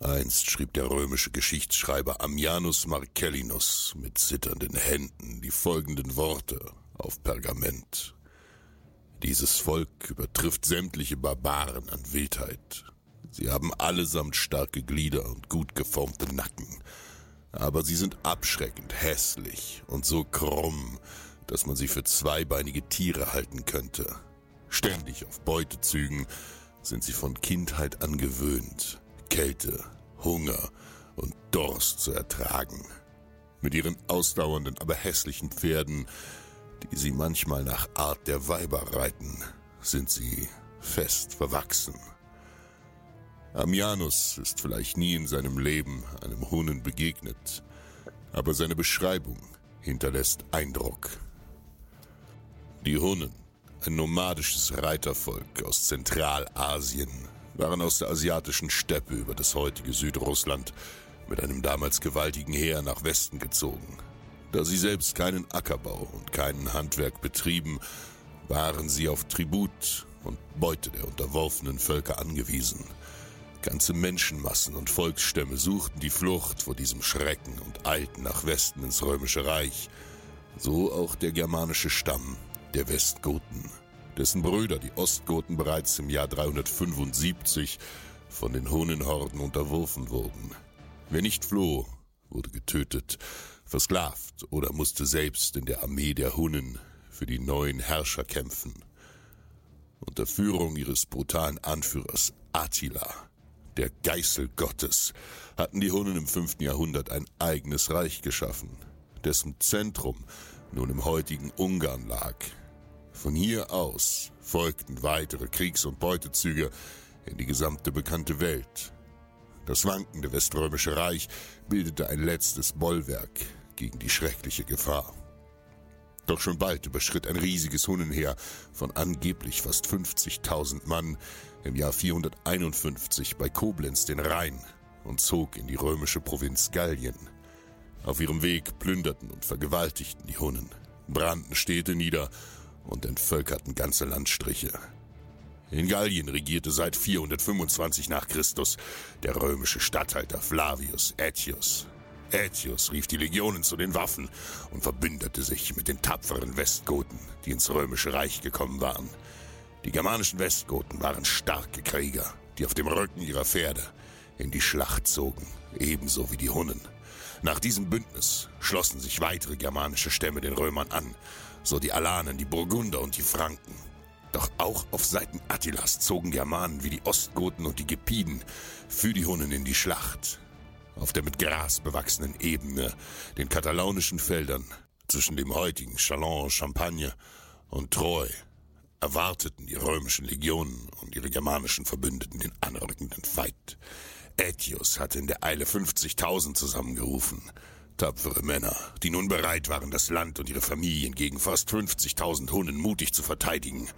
Einst schrieb der römische Geschichtsschreiber Ammianus Marcellinus mit zitternden Händen die folgenden Worte auf Pergament. Dieses Volk übertrifft sämtliche Barbaren an Wildheit. Sie haben allesamt starke Glieder und gut geformte Nacken, aber sie sind abschreckend hässlich und so krumm, dass man sie für zweibeinige Tiere halten könnte. Ständig auf Beutezügen sind sie von Kindheit an gewöhnt, Kälte, Hunger und Durst zu ertragen. Mit ihren ausdauernden, aber hässlichen Pferden, die sie manchmal nach Art der Weiber reiten, sind sie fest verwachsen. Ammianus ist vielleicht nie in seinem Leben einem Hunnen begegnet, aber seine Beschreibung hinterlässt Eindruck. Die Hunnen, ein nomadisches Reitervolk aus Zentralasien, waren aus der asiatischen Steppe über das heutige Südrussland mit einem damals gewaltigen Heer nach Westen gezogen. Da sie selbst keinen Ackerbau und keinen Handwerk betrieben, waren sie auf Tribut und Beute der unterworfenen Völker angewiesen. Ganze Menschenmassen und Volksstämme suchten die Flucht vor diesem Schrecken und eilten nach Westen ins römische Reich. So auch der germanische Stamm der Westgoten, dessen Brüder, die Ostgoten, bereits im Jahr 375 von den Hunnenhorden unterworfen wurden. Wer nicht floh, wurde getötet, versklavt oder musste selbst in der Armee der Hunnen für die neuen Herrscher kämpfen. Unter Führung ihres brutalen Anführers Attila, der Geißel Gottes, hatten die Hunnen im fünften Jahrhundert ein eigenes Reich geschaffen, dessen Zentrum nun im heutigen Ungarn lag. Von hier aus folgten weitere Kriegs- und Beutezüge in die gesamte bekannte Welt. Das wankende Weströmische Reich bildete ein letztes Bollwerk gegen die schreckliche Gefahr. Doch schon bald überschritt ein riesiges Hunnenheer von angeblich fast 50.000 Mann im Jahr 451 bei Koblenz den Rhein und zog in die römische Provinz Gallien. Auf ihrem Weg plünderten und vergewaltigten die Hunnen, brannten Städte nieder und entvölkerten ganze Landstriche. In Gallien regierte seit 425 nach Christus der römische Statthalter Flavius Aetius. Aetius rief die Legionen zu den Waffen und verbündete sich mit den tapferen Westgoten, die ins römische Reich gekommen waren. Die germanischen Westgoten waren starke Krieger, die auf dem Rücken ihrer Pferde in die Schlacht zogen, ebenso wie die Hunnen. Nach diesem Bündnis schlossen sich weitere germanische Stämme den Römern an, so die Alanen, die Burgunder und die Franken. Doch auch auf Seiten Attilas zogen Germanen wie die Ostgoten und die Gepiden für die Hunnen in die Schlacht. Auf der mit Gras bewachsenen Ebene, den katalaunischen Feldern zwischen dem heutigen Chalon, Champagne und Troyes, erwarteten die römischen Legionen und ihre germanischen Verbündeten den anrückenden Feind. Aetius hatte in der Eile 50.000 zusammengerufen. Tapfere Männer, die nun bereit waren, das Land und ihre Familien gegen fast 50.000 Hunnen mutig zu verteidigen.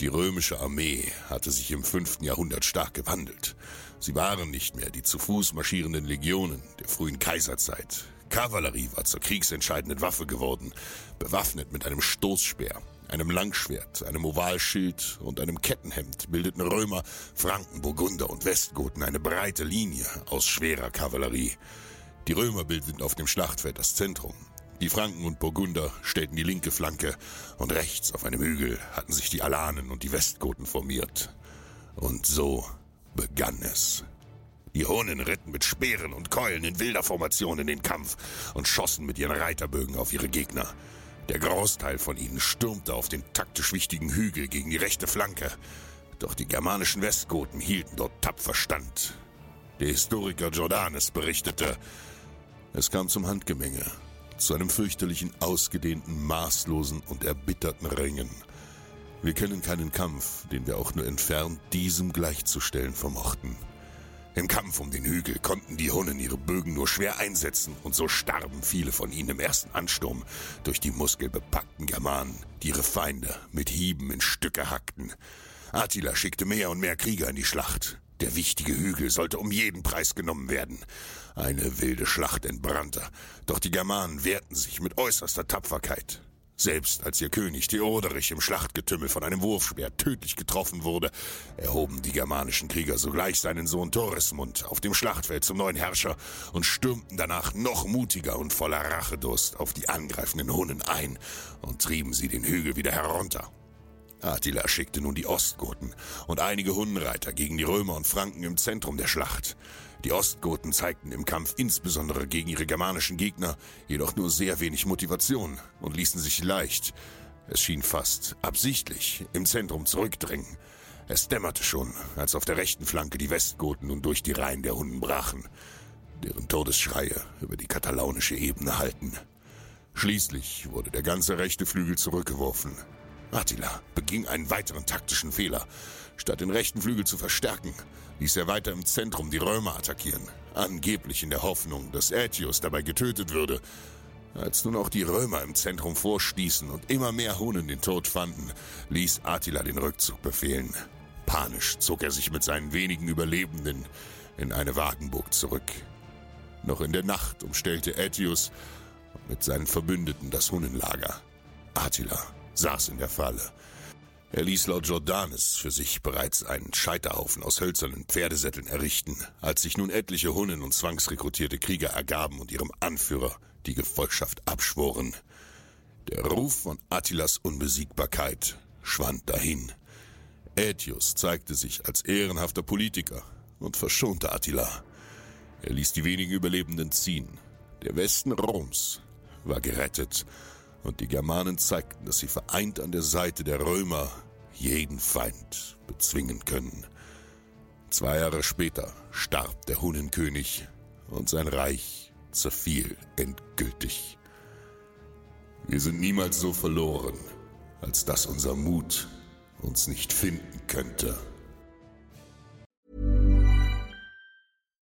Die römische Armee hatte sich im 5. Jahrhundert stark gewandelt. Sie waren nicht mehr die zu Fuß marschierenden Legionen der frühen Kaiserzeit. Kavallerie war zur kriegsentscheidenden Waffe geworden, bewaffnet mit einem Stoßspeer, einem Langschwert, einem Ovalschild und einem Kettenhemd bildeten Römer, Franken, Burgunder und Westgoten eine breite Linie aus schwerer Kavallerie. Die Römer bildeten auf dem Schlachtfeld das Zentrum. Die Franken und Burgunder stellten die linke Flanke und rechts auf einem Hügel hatten sich die Alanen und die Westgoten formiert. Und so begann es. Die Hunnen ritten mit Speeren und Keulen in wilder Formation in den Kampf und schossen mit ihren Reiterbögen auf ihre Gegner. Der Großteil von ihnen stürmte auf den taktisch wichtigen Hügel gegen die rechte Flanke. Doch die germanischen Westgoten hielten dort tapfer stand. Der Historiker Jordanes berichtete, es kam zum Handgemenge, zu einem fürchterlichen, ausgedehnten, maßlosen und erbitterten Ringen. Wir kennen keinen Kampf, den wir auch nur entfernt diesem gleichzustellen vermochten. Im Kampf um den Hügel konnten die Hunnen ihre Bögen nur schwer einsetzen und so starben viele von ihnen im ersten Ansturm durch die muskelbepackten Germanen, die ihre Feinde mit Hieben in Stücke hackten. Attila schickte mehr und mehr Krieger in die Schlacht. Der wichtige Hügel sollte um jeden Preis genommen werden. Eine wilde Schlacht entbrannte, doch die Germanen wehrten sich mit äußerster Tapferkeit. Selbst als ihr König Theoderich im Schlachtgetümmel von einem Wurfspeer tödlich getroffen wurde, erhoben die germanischen Krieger sogleich seinen Sohn Torismund auf dem Schlachtfeld zum neuen Herrscher und stürmten danach noch mutiger und voller Rachedurst auf die angreifenden Hunnen ein und trieben sie den Hügel wieder herunter. Attila schickte nun die Ostgoten und einige Hunnenreiter gegen die Römer und Franken im Zentrum der Schlacht. Die Ostgoten zeigten im Kampf insbesondere gegen ihre germanischen Gegner jedoch nur sehr wenig Motivation und ließen sich leicht, es schien fast absichtlich, im Zentrum zurückdrängen. Es dämmerte schon, als auf der rechten Flanke die Westgoten nun durch die Reihen der Hunden brachen, deren Todesschreie über die katalaunische Ebene hallten. Schließlich wurde der ganze rechte Flügel zurückgeworfen. Attila beging einen weiteren taktischen Fehler. Statt den rechten Flügel zu verstärken, ließ er weiter im Zentrum die Römer attackieren, angeblich in der Hoffnung, dass Aetius dabei getötet würde. Als nun auch die Römer im Zentrum vorstießen und immer mehr Hunnen den Tod fanden, ließ Attila den Rückzug befehlen. Panisch zog er sich mit seinen wenigen Überlebenden in eine Wagenburg zurück. Noch in der Nacht umstellte Aetius mit seinen Verbündeten das Hunnenlager. Attila saß in der Falle er ließ laut Jordanes für sich bereits einen Scheiterhaufen aus hölzernen Pferdesätteln errichten, als sich nun etliche Hunnen und zwangsrekrutierte Krieger ergaben und ihrem Anführer die Gefolgschaft abschworen. Der Ruf von Attilas Unbesiegbarkeit schwand dahin. Aetius zeigte sich als ehrenhafter Politiker und verschonte Attila. Er ließ die wenigen Überlebenden ziehen. Der Westen Roms war gerettet und die Germanen zeigten, dass sie vereint an der Seite der Römer jeden Feind bezwingen können. Zwei Jahre später starb der Hunnenkönig und sein Reich zerfiel endgültig. Wir sind niemals so verloren, als dass unser Mut uns nicht finden könnte.